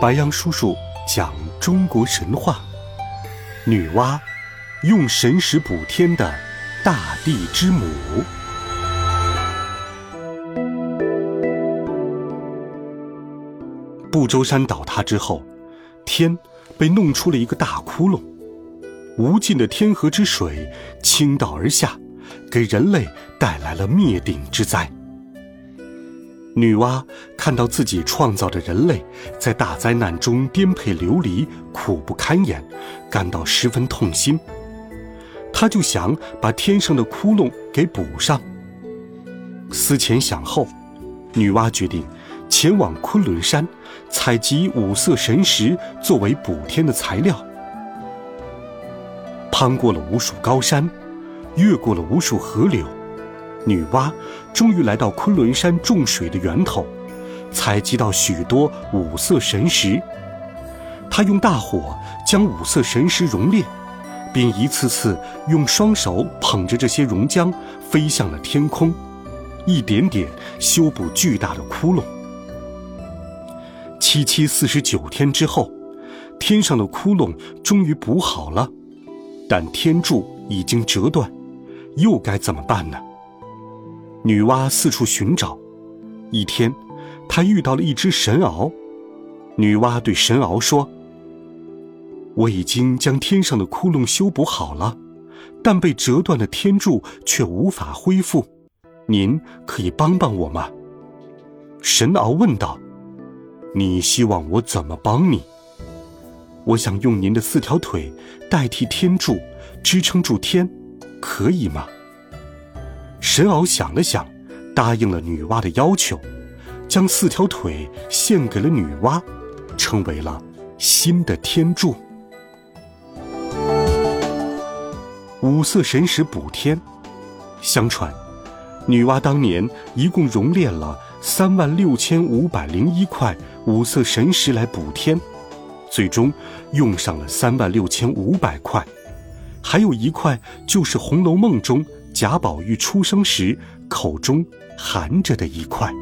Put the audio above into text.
白杨叔叔讲中国神话：女娲用神石补天的大地之母。不周山倒塌之后，天被弄出了一个大窟窿，无尽的天河之水倾倒而下，给人类带来了灭顶之灾。女娲看到自己创造的人类在大灾难中颠沛流离、苦不堪言，感到十分痛心。她就想把天上的窟窿给补上。思前想后，女娲决定前往昆仑山，采集五色神石作为补天的材料。攀过了无数高山，越过了无数河流。女娲终于来到昆仑山众水的源头，采集到许多五色神石。她用大火将五色神石熔炼，并一次次用双手捧着这些熔浆飞向了天空，一点点修补巨大的窟窿。七七四十九天之后，天上的窟窿终于补好了，但天柱已经折断，又该怎么办呢？女娲四处寻找，一天，她遇到了一只神鳌。女娲对神鳌说：“我已经将天上的窟窿修补好了，但被折断的天柱却无法恢复，您可以帮帮我吗？”神鳌问道：“你希望我怎么帮你？”我想用您的四条腿代替天柱，支撑住天，可以吗？神鳌想了想，答应了女娲的要求，将四条腿献给了女娲，成为了新的天柱。五色神石补天，相传，女娲当年一共熔炼了三万六千五百零一块五色神石来补天，最终用上了三万六千五百块，还有一块就是《红楼梦》中。贾宝玉出生时口中含着的一块。